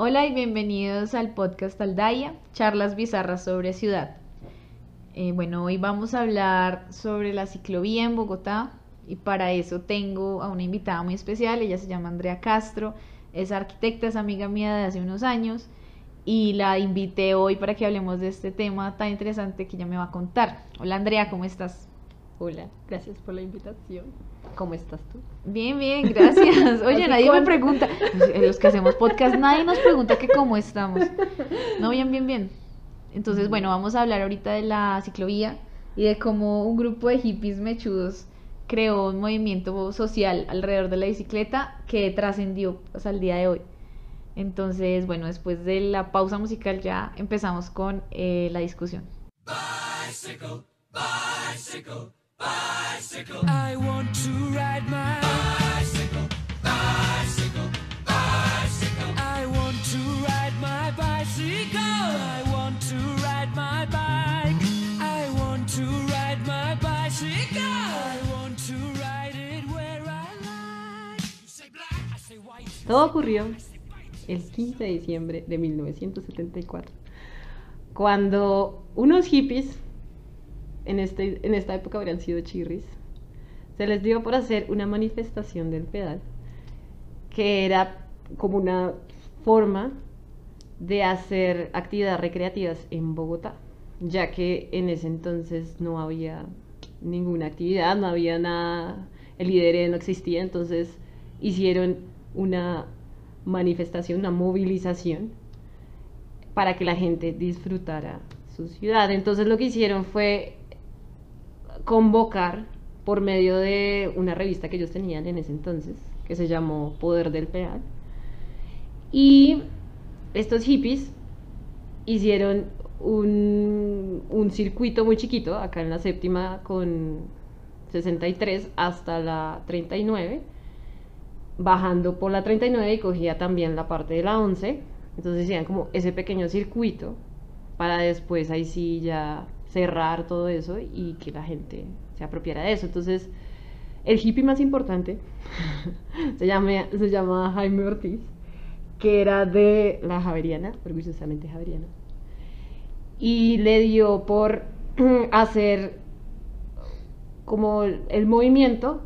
Hola y bienvenidos al podcast Aldaya, charlas bizarras sobre ciudad. Eh, bueno, hoy vamos a hablar sobre la ciclovía en Bogotá y para eso tengo a una invitada muy especial, ella se llama Andrea Castro, es arquitecta, es amiga mía de hace unos años y la invité hoy para que hablemos de este tema tan interesante que ella me va a contar. Hola Andrea, ¿cómo estás? Hola, gracias por la invitación. ¿Cómo estás tú? Bien, bien, gracias. Oye, nadie me pregunta, los que hacemos podcast, nadie nos pregunta que cómo estamos. No, bien, bien, bien. Entonces, bueno, vamos a hablar ahorita de la ciclovía y de cómo un grupo de hippies mechudos creó un movimiento social alrededor de la bicicleta que trascendió hasta el día de hoy. Entonces, bueno, después de la pausa musical ya empezamos con eh, la discusión. Bicycle, bicycle, bicycle. I want to ride my bicycle, bicycle, bicycle. I want to ride my bicycle. I want to ride my bike. I want to ride my bicycle. I want to ride it where I like. You say black, I say white. Todo ocurrió el 15 de diciembre de 1974, cuando unos hippies, en, este, en esta época habrían sido chirris, se les dio por hacer una manifestación del pedal, que era como una forma de hacer actividades recreativas en Bogotá, ya que en ese entonces no había ninguna actividad, no había nada, el líder no existía, entonces hicieron una manifestación, una movilización para que la gente disfrutara su ciudad. Entonces lo que hicieron fue convocar por medio de una revista que ellos tenían en ese entonces, que se llamó Poder del Pedal. Y estos hippies hicieron un, un, circuito muy chiquito, acá en la séptima con 63 hasta la 39 bajando por la 39 y cogía también la parte de la 11. Entonces hacían como ese pequeño circuito para después ahí sí ya cerrar todo eso y que la gente se apropiara de eso. Entonces, el hippie más importante se, llama, se llama Jaime Ortiz, que era de la Javeriana, orgullosamente Javeriana, y le dio por hacer como el movimiento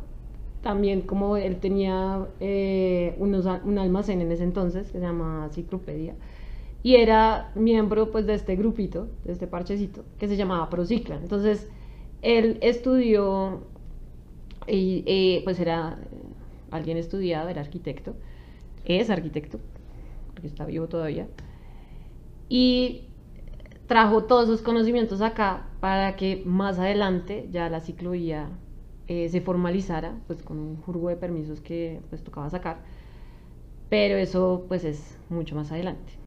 también como él tenía eh, unos, un almacén en ese entonces que se llama Ciclopedia y era miembro pues de este grupito, de este parchecito que se llamaba Procicla. Entonces él estudió eh, pues era alguien estudiado, era arquitecto, es arquitecto, porque está vivo todavía, y trajo todos sus conocimientos acá para que más adelante ya la ciclovía eh, se formalizara, pues con un jurgo de permisos que pues tocaba sacar, pero eso pues es mucho más adelante.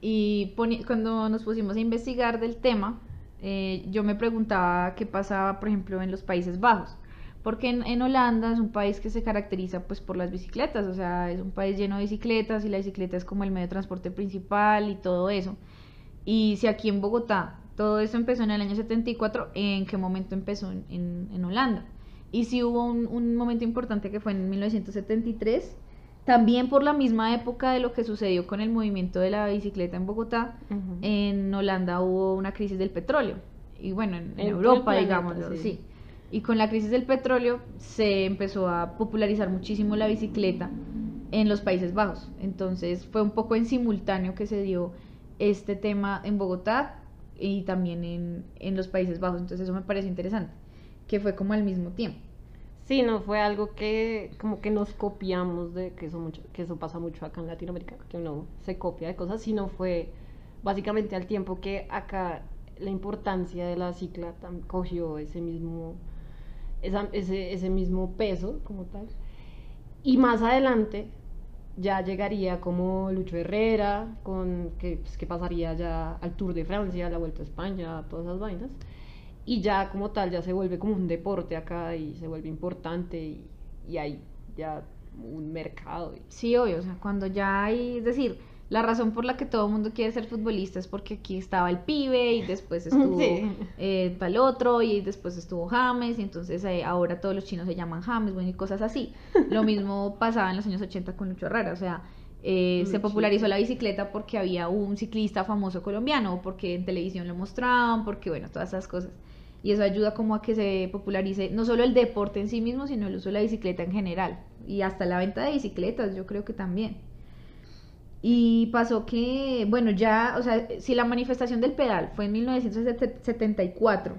Y cuando nos pusimos a investigar del tema, eh, yo me preguntaba qué pasaba, por ejemplo, en los Países Bajos, porque en, en, Holanda es un país que se caracteriza pues por las bicicletas, o sea, es un país lleno de bicicletas y la bicicleta es como el medio de transporte principal y todo eso. Y si aquí en Bogotá todo eso empezó en el año 74. ¿En qué momento empezó en, en, Holanda? Y sí hubo un, un, momento importante que fue en 1973, también por la misma época de lo que sucedió con el movimiento de la bicicleta en Bogotá, en Holanda hubo una crisis del petróleo. Y bueno, en, Europa, digamos, sí. Y con la crisis del petróleo se empezó a popularizar muchísimo la bicicleta en los Países Bajos. Entonces fue un poco en simultáneo que se dio este tema en Bogotá y también en, en los Países Bajos. Entonces eso me parece interesante, que fue como al mismo tiempo. Sí, no fue algo que como que nos copiamos de que eso mucho, que eso pasa mucho acá en Latinoamérica, que uno se copia de cosas, sino fue básicamente al tiempo que acá la importancia de la cicla cogió ese mismo ese, ese mismo peso como tal. Y más adelante ya llegaría como Lucho Herrera, con que, pues, que pasaría ya al Tour de Francia, la Vuelta a España, todas esas vainas. Y ya como tal, ya se vuelve como un deporte acá y se vuelve importante y, y hay ya un mercado. Sí, obvio, o sea, cuando ya hay, es decir, la razón por la que todo el mundo quiere ser futbolista es porque aquí estaba el pibe y después estuvo eh, tal otro y después estuvo James y entonces eh, ahora todos los chinos se llaman James, bueno, y cosas así. Lo mismo pasaba en los años 80 con Lucho Herrera, o sea, Eh, se sí. popularizó la bicicleta porque había un ciclista famoso colombiano, porque en televisión lo mostraban, porque bueno, todas esas cosas. Y eso ayuda como a que se popularice no solo el deporte en sí mismo, sino el uso de la bicicleta en general. Y hasta la venta de bicicletas, yo creo que también. Y pasó que, bueno, ya, o sea, si la manifestación del pedal fue en 1974,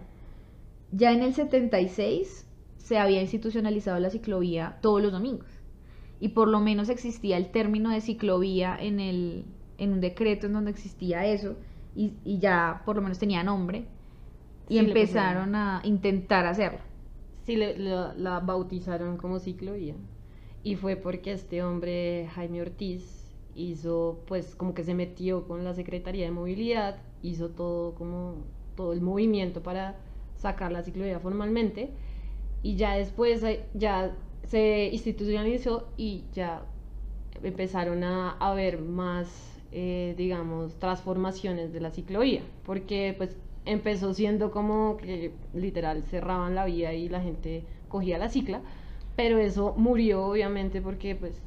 ya en el 76 se había institucionalizado la ciclovía todos los domingos. Y por lo menos existía el término de ciclovía en, el, en un decreto en donde existía eso. Y, y ya por lo menos tenía nombre. Y empezaron a intentar hacerlo. Sí, le- la, la bautizaron como ciclovía. Y fue porque este hombre, Jaime Ortiz, hizo, pues, como que se metió con la Secretaría de Movilidad, hizo todo como, todo el movimiento para sacar la ciclovía formalmente. Y ya después, eh, ya se institucionalizó y ya empezaron a haber más, eh, digamos, transformaciones de la ciclovía, porque pues empezó siendo como que literal cerraban la vía y la gente cogía la cicla, pero eso murió obviamente porque pues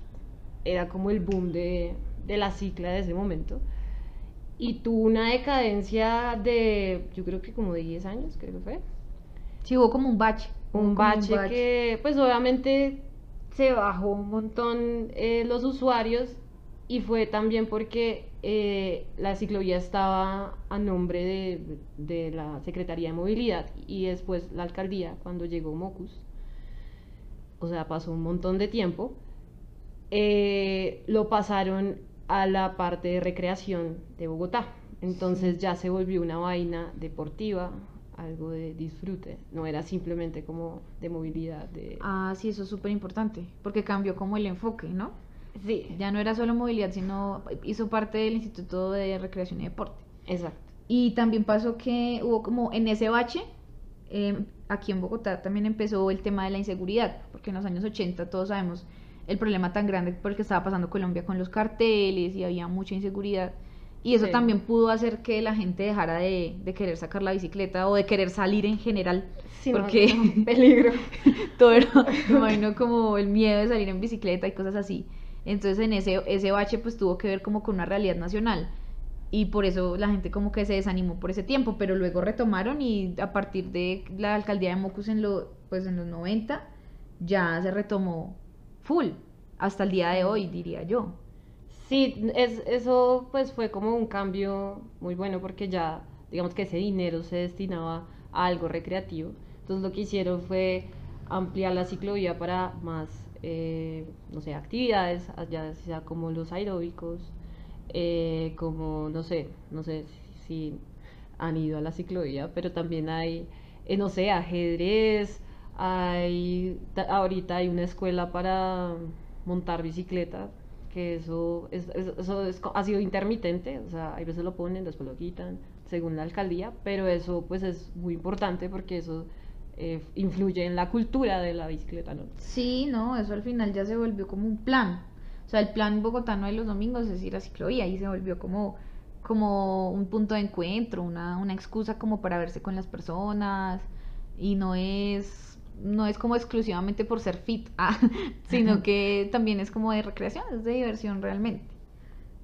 era como el boom de, de la cicla de ese momento. Y tuvo una decadencia de, yo creo que como de 10 años, creo que fue Sí, hubo como un bache. un bache que pues obviamente se bajó un montón eh, los usuarios y fue también porque eh, la ciclovía estaba a nombre de, de la Secretaría de Movilidad y después la alcaldía cuando llegó Mocus, o sea, pasó un montón de tiempo, eh, lo pasaron a la parte de recreación de Bogotá. Entonces ya se volvió una vaina deportiva, algo de disfrute, no era simplemente como de movilidad. De... Ah, sí, eso es súper importante, porque cambió como el enfoque, ¿no? Sí, Ya no era solo movilidad, sino hizo parte del Instituto de Recreación y Deporte. exacto. Y también pasó que hubo como en ese bache, eh, aquí en Bogotá también empezó el tema de la inseguridad, porque en los años 80 todos sabemos el problema tan grande por el que estaba pasando Colombia con los carteles y había mucha inseguridad. Y eso Sí. también pudo hacer que la gente dejara de, de querer sacar la bicicleta o de querer salir en general. Sí, porque peligro. todo era, me imagino como el miedo de salir en bicicleta y cosas así. Entonces en ese, ese bache pues tuvo que ver como con una realidad nacional y por eso la gente como que se desanimó por ese tiempo, pero luego retomaron y a partir de la alcaldía de Mocus en, lo, pues en los 90 ya se retomó full, hasta el día de hoy diría yo. Sí, es, eso pues fue como un cambio muy bueno porque ya, digamos que ese dinero se destinaba a algo recreativo. Entonces lo que hicieron fue ampliar la ciclovía para más, eh, no sé, actividades, ya sea como los aeróbicos, eh, como, no sé, no sé si, han ido a la ciclovía, pero también hay, eh, no sé, ajedrez, hay, ta- ahorita hay una escuela para montar bicicleta, que eso, es, es- eso ha sido intermitente, o sea, hay veces lo ponen, después lo quitan, según la alcaldía, pero eso pues es muy importante porque eso eh, influye en la cultura de la bicicleta, ¿no? Sí, no, eso al final ya se volvió como un plan. O sea, el plan bogotano de los domingos es ir a ciclovía y se volvió como, como un punto de encuentro, una, una excusa como para verse con las personas y no es, no es como exclusivamente por ser fit, ah, sino que también es como de recreación, es de diversión realmente.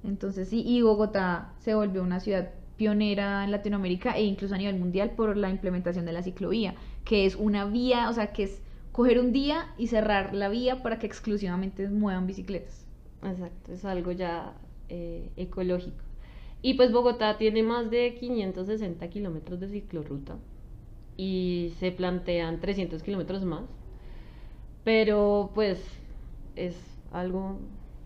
Entonces sí, y Bogotá se volvió una ciudad pionera en Latinoamérica e incluso a nivel mundial por la implementación de la ciclovía, que es una vía, o sea, que es coger un día y cerrar la vía para que exclusivamente muevan bicicletas. Exacto, es algo ya eh, ecológico. Y pues Bogotá tiene más de 560 kilómetros de ciclorruta y se plantean 300 kilómetros más, pero pues es algo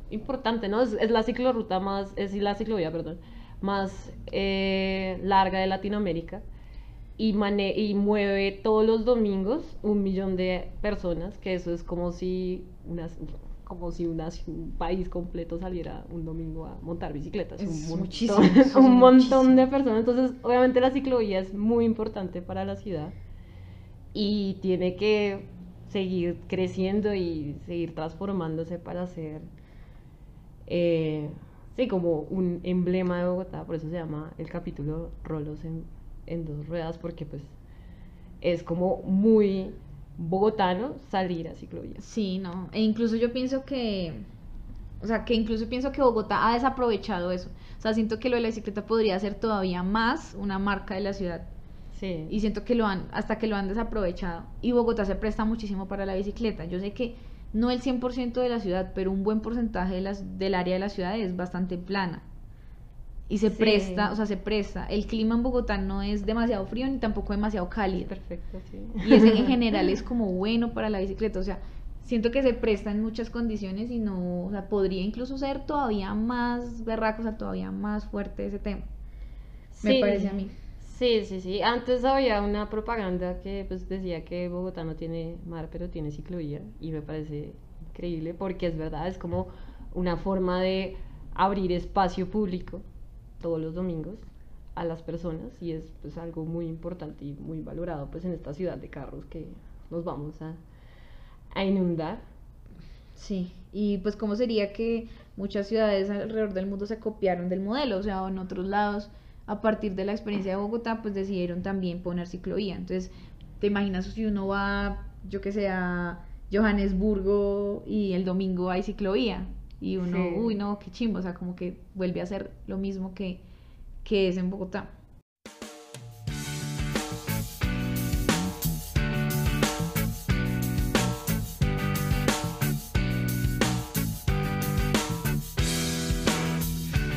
importante, ¿no? Es, la ciclorruta más, es la ciclovía, perdón, más eh, larga de Latinoamérica y, mane- y mueve todos los domingos un millón de personas, que eso es como si unas como si un país completo saliera un domingo a montar bicicletas. Es un montón, muchísimo, es un montón de personas. Entonces, obviamente la ciclovía es muy importante para la ciudad y tiene que seguir creciendo y seguir transformándose para ser, eh, sí, como un emblema de Bogotá. Por eso se llama el capítulo Rolos en, en dos ruedas, porque pues es como muy bogotano salir a ciclovía. Sí, no. E incluso yo pienso que O sea, que incluso pienso que Bogotá ha desaprovechado eso. O sea, siento que lo de la bicicleta podría ser todavía más una marca de la ciudad. Sí. Y siento que lo han, hasta que lo han desaprovechado. Y Bogotá se presta muchísimo para la bicicleta. Yo sé que no el 100% de la ciudad, pero un buen porcentaje de las, del área de la ciudad es bastante plana. Y se Sí. presta, o sea, se presta. El clima en Bogotá no es demasiado frío ni tampoco demasiado cálido. Perfecto, sí. Y ese en general es como bueno para la bicicleta. O sea, siento que se presta en muchas condiciones y no, o sea, podría incluso ser todavía más berraco, o sea, todavía más fuerte ese tema. Me Sí. parece a mí. Sí, sí, sí. Antes había una propaganda que pues decía que Bogotá no tiene mar, pero tiene ciclovía y me parece increíble porque es verdad, es como una forma de abrir espacio público todos los domingos a las personas y es pues algo muy importante y muy valorado pues en esta ciudad de carros que nos vamos a, a inundar. Sí, y pues cómo sería que muchas ciudades alrededor del mundo se copiaron del modelo, o sea, en otros lados, a partir de la experiencia de Bogotá, pues decidieron también poner ciclovía. Entonces, te imaginas si uno va, yo que sé, a Johannesburgo y el domingo hay ciclovía y uno, Sí. uy, no, qué chimbo, o sea, como que vuelve a ser lo mismo que, que es en Bogotá.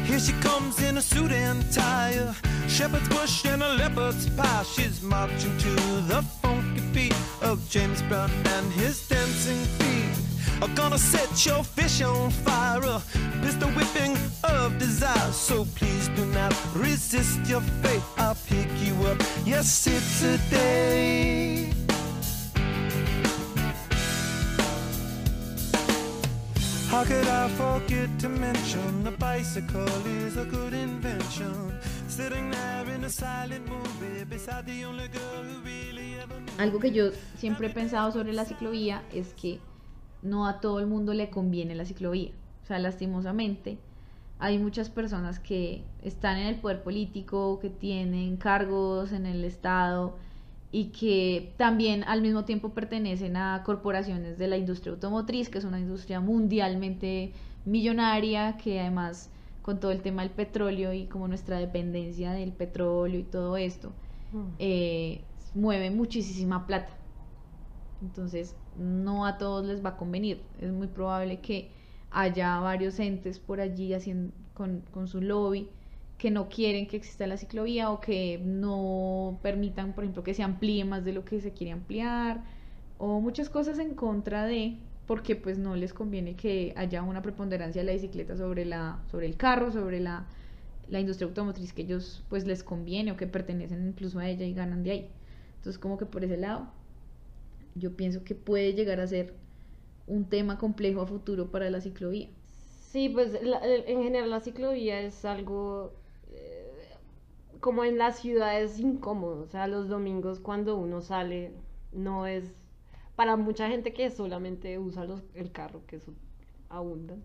Here she comes in a suit and tie, a shepherd's bush and a leopard's pie. She's marching to the funky beat of James Brown and his dancing feet. Are gonna set your fish on fire, a pistol whipping of desire. So please do not resist your fate. I'll pick you up. Yes, it's a day. How could I forget to mention the bicycle is a good invention? Sitting there in a silent movie beside the only girl who really ever. Algo que yo siempre he pensado sobre la ciclovía es que no a todo el mundo le conviene la ciclovía. O sea, lastimosamente, hay muchas personas que están en el poder político, que tienen cargos en el Estado y que también al mismo tiempo pertenecen a corporaciones de la industria automotriz, que es una industria mundialmente millonaria, que además con todo el tema del petróleo y como nuestra dependencia del petróleo y todo esto, eh, mueve muchísima plata. Entonces, no a todos les va a convenir. Es muy probable que haya varios entes por allí haciendo, con, con su lobby que no quieren que exista la ciclovía o que no permitan, por ejemplo, que se amplíe más de lo que se quiere ampliar o muchas cosas en contra de porque pues no les conviene que haya una preponderancia de la bicicleta sobre la sobre el carro, sobre la, la industria automotriz que ellos pues les conviene o que pertenecen incluso a ella y ganan de ahí. Entonces como que por ese lado yo pienso que puede llegar a ser un tema complejo a futuro para la ciclovía. Sí, pues en general la ciclovía es algo eh, como en las ciudades incómodo, o sea, los domingos cuando uno sale no es para mucha gente que solamente usa los- el carro, que eso abundan.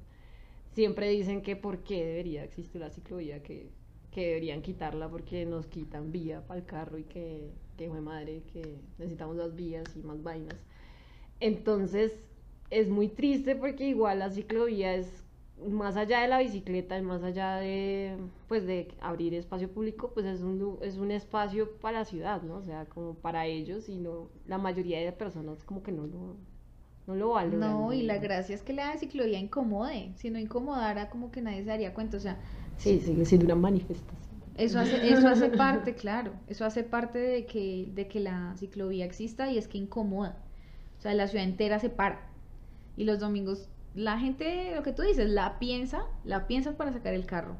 Siempre dicen que por qué debería existir la ciclovía, que, que deberían quitarla porque nos quitan vía para el carro y que, que fue madre, que necesitamos las vías y más vainas. Entonces, es muy triste porque igual la ciclovía es más allá de la bicicleta y más allá de pues de abrir espacio público, pues es un es un espacio para la ciudad, ¿no? O sea, como para ellos y no la mayoría de personas como que no lo no lo valoran. No, y la gracia es que la ciclovía incomode. Si no incomodara, como que nadie se daría cuenta. O sea, Sí, sigue siendo una manifestación. Eso hace, eso hace parte, claro, eso hace parte de que, de que la ciclovía exista y es que incomoda. O sea, la ciudad entera se para. Y los domingos, la gente, lo que tú dices, la piensa, la piensa para sacar el carro.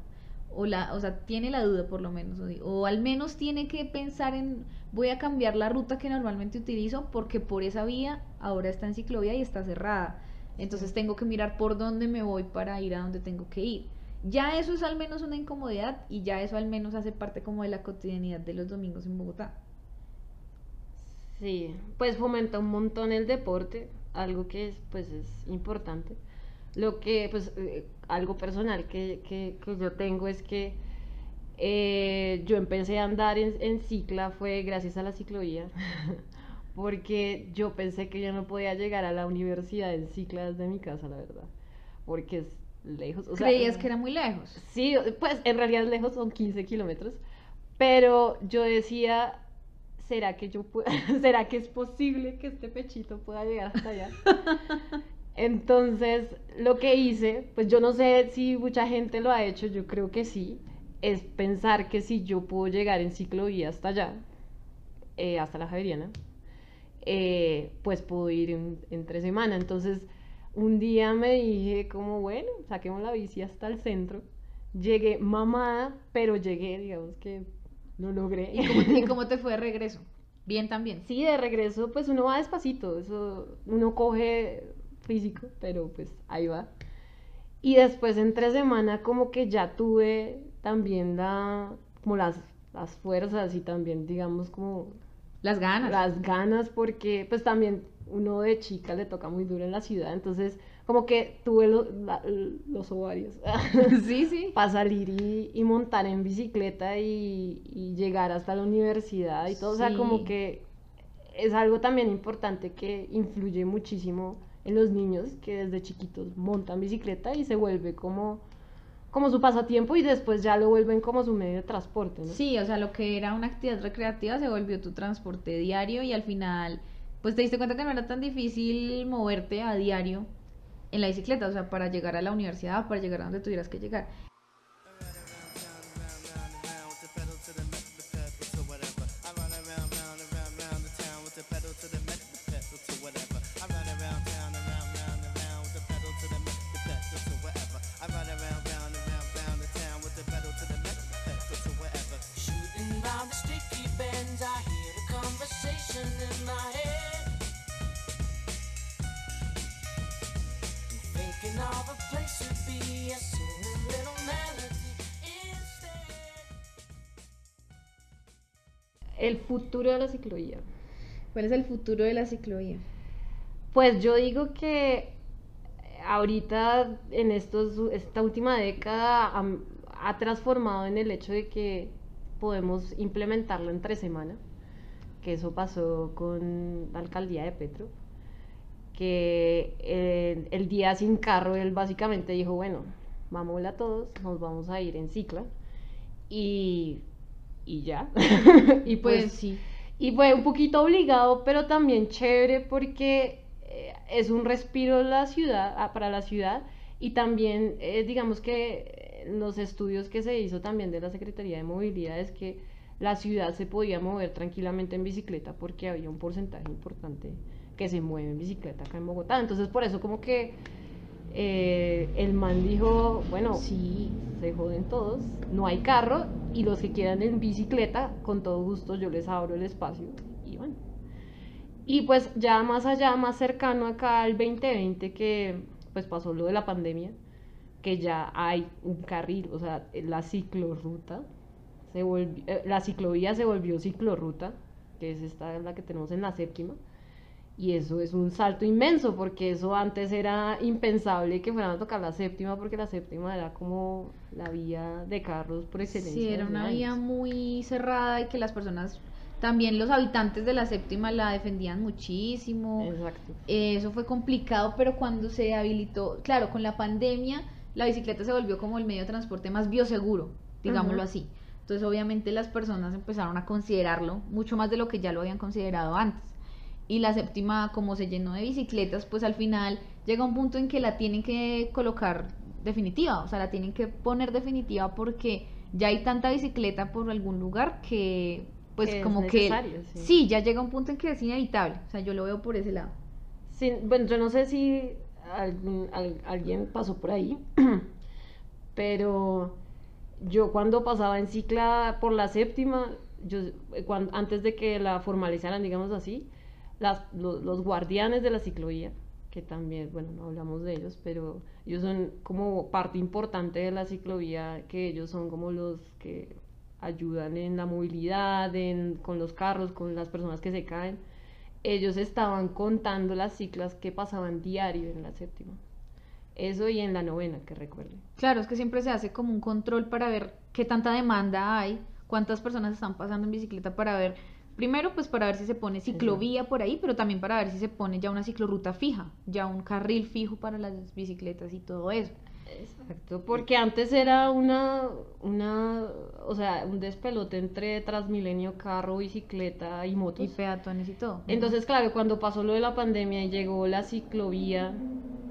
O, la, o sea, tiene la duda por lo menos. O, o al menos tiene que pensar en, voy a cambiar la ruta que normalmente utilizo porque por esa vía ahora está en ciclovía y está cerrada. Entonces tengo que mirar por dónde me voy para ir a donde tengo que ir. Ya eso es al menos una incomodidad y ya eso al menos hace parte como de la cotidianidad de los domingos en Bogotá. Sí, pues fomenta un montón el deporte, algo que es, pues es importante. Lo que, pues, eh, algo personal que, que, que yo tengo es que eh, yo empecé a andar en, en cicla fue gracias a la ciclovía, porque yo pensé que yo no podía llegar a la universidad en cicla desde mi casa, la verdad, porque lejos. O sea, Creías que era muy lejos. Sí, pues en realidad lejos son 15 kilómetros, pero yo decía, ¿será que yo puedo, será que es posible que este pechito pueda llegar hasta allá? Entonces, lo que hice, pues yo no sé si mucha gente lo ha hecho, yo creo que sí, es pensar que si yo puedo llegar en ciclovía hasta allá, eh, hasta la Javeriana, eh, pues puedo ir en, entre semana. Entonces, un día me dije como, bueno, saquemos la bici hasta el centro. Llegué mamada, pero llegué, digamos que lo logré. ¿Y cómo, y cómo te fue de regreso? Bien también. Sí, de regreso, pues uno va despacito, eso uno coge físico, pero pues ahí va. Y después entre semana como que ya tuve también la, como las, las fuerzas y también digamos como Las ganas. las ganas porque pues también uno de chica le toca muy duro en la ciudad, entonces como que tuve lo- la- los ovarios sí, sí. para salir y, y montar en bicicleta y, y llegar hasta la universidad y todo, o sea, como que es algo también importante que influye muchísimo en los niños que desde chiquitos montan bicicleta y se vuelve como, como su pasatiempo y después ya lo vuelven como su medio de transporte, ¿no? Sí, o sea, lo que era una actividad recreativa se volvió tu transporte diario y al final, pues te diste cuenta que no era tan difícil moverte a diario en la bicicleta, o sea, para llegar a la universidad, para llegar a donde tuvieras que llegar. El futuro de la ciclovía. ¿Cuál es el futuro de la ciclovía? Pues yo digo que ahorita en estos, esta última década ha transformado en el hecho de que podemos implementarlo entre semana, que eso pasó con la alcaldía de Petro, que eh, el día sin carro él básicamente dijo, bueno, vámonos a todos, nos vamos a ir en cicla y, y ya. y Pues, pues sí. y fue un poquito obligado, pero también chévere porque eh, es un respiro la ciudad, ah, para la ciudad y también eh, digamos que eh, los estudios que se hizo también de la Secretaría de Movilidad es que la ciudad se podía mover tranquilamente en bicicleta porque había un porcentaje importante que se mueve en bicicleta acá en Bogotá. Entonces por eso como que eh, el man dijo, bueno, Sí. se joden todos, no hay carro y los que quieran en bicicleta, con todo gusto yo les abro el espacio y van. Y pues ya más allá, más cercano acá al 2020 que pues pasó lo de la pandemia, que ya hay un carril, o sea, la ciclorruta, se volvió, eh, la ciclovía se volvió ciclorruta, que es esta la que tenemos en la séptima. Y eso es un salto inmenso, porque eso antes era impensable que fueran a tocar la séptima, porque la séptima era como la vía de carros por excelencia. Sí, era una vía muy cerrada y que las personas, también los habitantes de la séptima la defendían muchísimo. Exacto. Eh, Eso fue complicado, pero cuando se habilitó, claro, con la pandemia, la bicicleta se volvió como el medio de transporte más bioseguro, digámoslo así. Entonces, obviamente, las personas empezaron a considerarlo mucho más de lo que ya lo habían considerado antes. Y la séptima, como se llenó de bicicletas, pues al final llega un punto en que la tienen que colocar definitiva, o sea, la tienen que poner definitiva porque ya hay tanta bicicleta por algún lugar que, pues, Que es como que. sí. sí, ya llega un punto en que es inevitable, o sea, yo lo veo por ese lado. Sí, bueno, yo no sé si algún- al- alguien pasó por ahí, pero yo cuando pasaba en cicla por la séptima, yo, eh, antes de que la formalizaran, digamos así, las, lo- los guardianes de la ciclovía, que también, bueno, no hablamos de ellos, pero ellos son como parte importante de la ciclovía, que ellos son como los que ayudan en la movilidad, en, con los carros, con las personas que se caen ellos estaban contando las ciclas que pasaban diario en la séptima. Eso y en la novena, que recuerden. Claro, es que siempre se hace como un control para ver qué tanta demanda hay, cuántas personas están pasando en bicicleta para ver, primero pues para ver si se pone ciclovía por ahí, pero también para ver si se pone ya una ciclorruta fija, ya un carril fijo para las bicicletas y todo eso. Exacto, porque antes era una, una, o sea, un despelote entre Transmilenio, carro, bicicleta y motos. Y peatones y todo. Entonces, claro, cuando pasó lo de la pandemia y llegó la ciclovía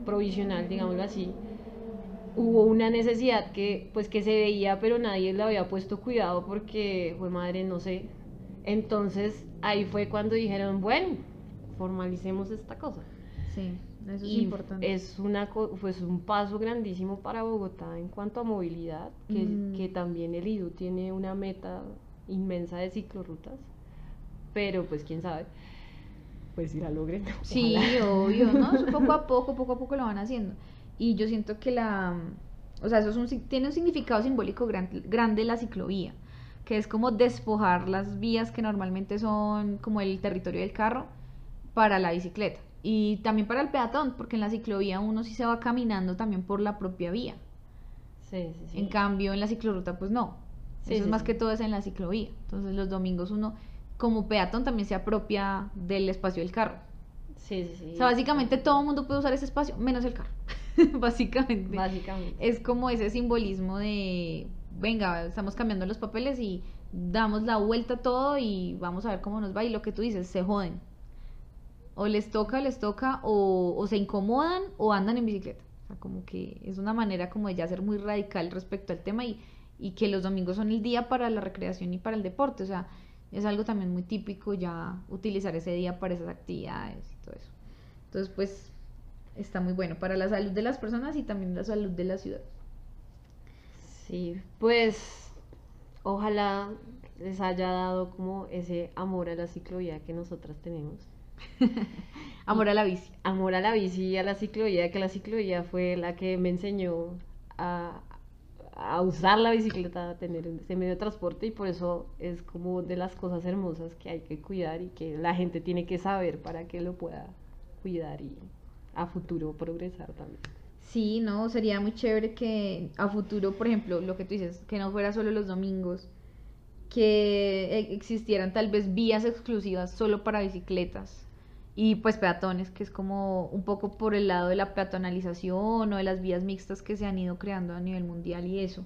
provisional, digámoslo así, hubo una necesidad que, pues, que se veía, pero nadie le había puesto cuidado porque, fue madre, no sé. Entonces, ahí fue cuando dijeron, bueno, formalicemos esta cosa. Sí, eso es importante. es una pues un paso grandísimo para Bogotá en cuanto a movilidad, que, Mm. que también el IDU tiene una meta inmensa de ciclorrutas, pero pues quién sabe, pues si la logren. Sí, obvio, ¿no? Poco a poco, poco a poco lo van haciendo. Y yo siento que la, o sea, eso es un, tiene un significado simbólico gran- grande la ciclovía, que es como despojar las vías que normalmente son como el territorio del carro para la bicicleta. Y también para el peatón, porque en la ciclovía uno sí se va caminando también por la propia vía. Sí, sí, sí. En cambio, en la ciclorruta, pues no. Sí, Eso sí, es más sí. que todo es en la ciclovía. Entonces, los domingos uno, como peatón, también se apropia del espacio del carro. Sí, sí, sí. O sea, básicamente todo el mundo puede usar ese espacio, menos el carro. básicamente. Básicamente. Es como ese simbolismo de, venga, estamos cambiando los papeles y damos la vuelta a todo y vamos a ver cómo nos va. Y lo que tú dices, se joden. O les toca, les toca, o, se incomodan o andan en bicicleta. O sea, como que es una manera como de ya ser muy radical respecto al tema y, y que los domingos son el día para la recreación y para el deporte. O sea, es algo también muy típico ya utilizar ese día para esas actividades y todo eso. Entonces, pues, está muy bueno para la salud de las personas y también la salud de la ciudad. Sí, pues ojalá les haya dado como ese amor a la ciclovía que nosotras tenemos. Amor a la bici. amor a la bici y a la ciclovía, que la ciclovía fue la que me enseñó a, a usar la bicicleta, a tener ese medio de transporte y por eso es como de las cosas hermosas que hay que cuidar y que la gente tiene que saber para que lo pueda cuidar y a futuro progresar también. Sí, no, sería muy chévere que a futuro, por ejemplo, lo que tú dices, que no fuera solo los domingos, que e- existieran tal vez vías exclusivas solo para bicicletas y pues peatones, que es como un poco por el lado de la peatonalización o de las vías mixtas que se han ido creando a nivel mundial y eso.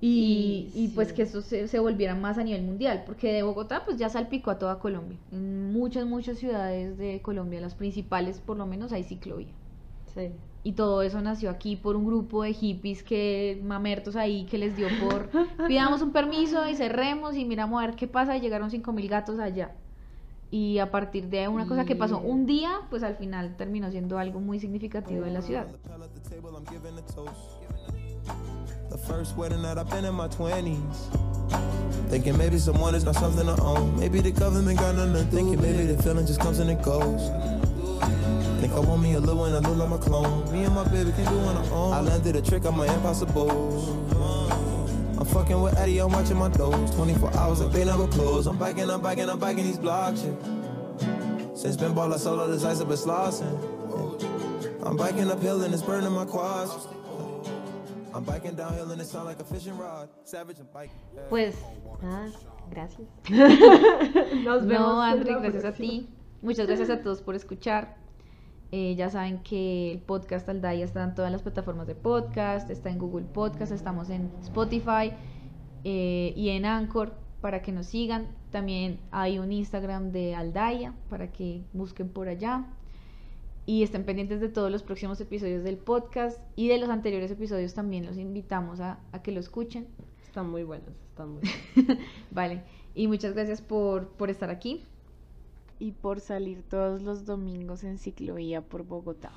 Y, Y y, pues que eso se, se volviera más a nivel mundial, porque de Bogotá pues ya salpicó a toda Colombia. En muchas, muchas ciudades de Colombia, las principales por lo menos hay ciclovía. Sí. Y todo eso nació aquí por un grupo de hippies que mamertos ahí que les dio por pidamos un permiso y cerremos y miramos a ver qué pasa y llegaron 5000 gatos allá. Y a partir de una cosa que pasó un día, pues al final terminó siendo algo muy significativo en la ciudad. The first wedding that I've been in my 20s. Thinking maybe someone is not something to own. Maybe the government got nothing to do. Thinking maybe the feeling just comes and it goes. Think I want me a little one, I look like my clone. Me and my baby can do on our own. I landed a trick on my impossible. I'm fucking with Eddie, I'm watching my doors. 24 hours like they never close. I'm biking, I'm biking, I'm biking these blocks. Yeah. Since been ball, I solo this ice up at Slauson. I'm biking uphill and it's burning my quads. I'm biking downhill and it sound like a fishing rod. Savage and biking. Pues nada, gracias. Nos No, en André, gracias a ti. Muchas gracias a todos por escuchar. Eh, ya saben que el podcast Aldaya está en todas las plataformas de podcast, está en Google Podcast, estamos en Spotify eh, y en Anchor para que nos sigan. También hay un Instagram de Aldaya para que busquen por allá. Y estén pendientes de todos los próximos episodios del podcast y de los anteriores episodios también los invitamos a, a que lo escuchen. Están muy buenas, están muy buenas. Vale, y muchas gracias por, por estar aquí y por salir todos los domingos en ciclovía por Bogotá.